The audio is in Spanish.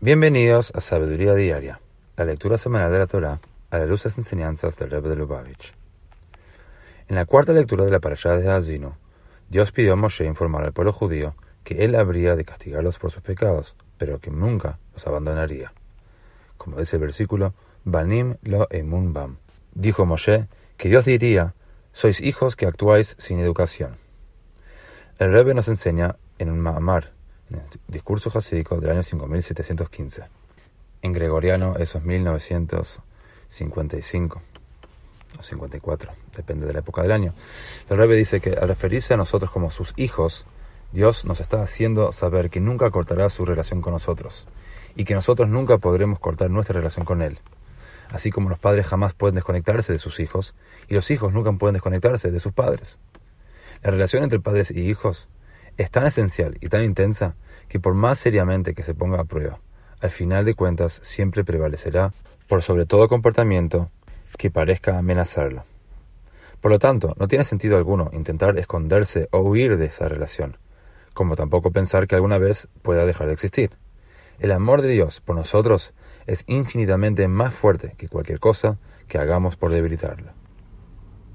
Bienvenidos a Sabiduría Diaria, la lectura semanal de la Torah a la luz de las enseñanzas del Rebbe de Lubavitch. En la cuarta lectura de la parashá de Azino, Dios pidió a Moshe informar al pueblo judío que él habría de castigarlos por sus pecados, pero que nunca los abandonaría. Como dice el versículo, Banim lo emun bam. Dijo Moshe que Dios diría, sois hijos que actuáis sin educación. El Rebbe nos enseña en un Ma'amar, en el discurso jasídico del año 5715. En gregoriano eso es 1955 o 54, depende de la época del año. El Rebbe dice que al referirse a nosotros como sus hijos, Dios nos está haciendo saber que nunca cortará su relación con nosotros y que nosotros nunca podremos cortar nuestra relación con Él. Así como los padres jamás pueden desconectarse de sus hijos y los hijos nunca pueden desconectarse de sus padres. La relación entre padres y hijos es tan esencial y tan intensa que por más seriamente que se ponga a prueba, al final de cuentas siempre prevalecerá por sobre todo comportamiento que parezca amenazarlo. Por lo tanto, no tiene sentido alguno intentar esconderse o huir de esa relación, como tampoco pensar que alguna vez pueda dejar de existir. El amor de Dios por nosotros es infinitamente más fuerte que cualquier cosa que hagamos por debilitarlo.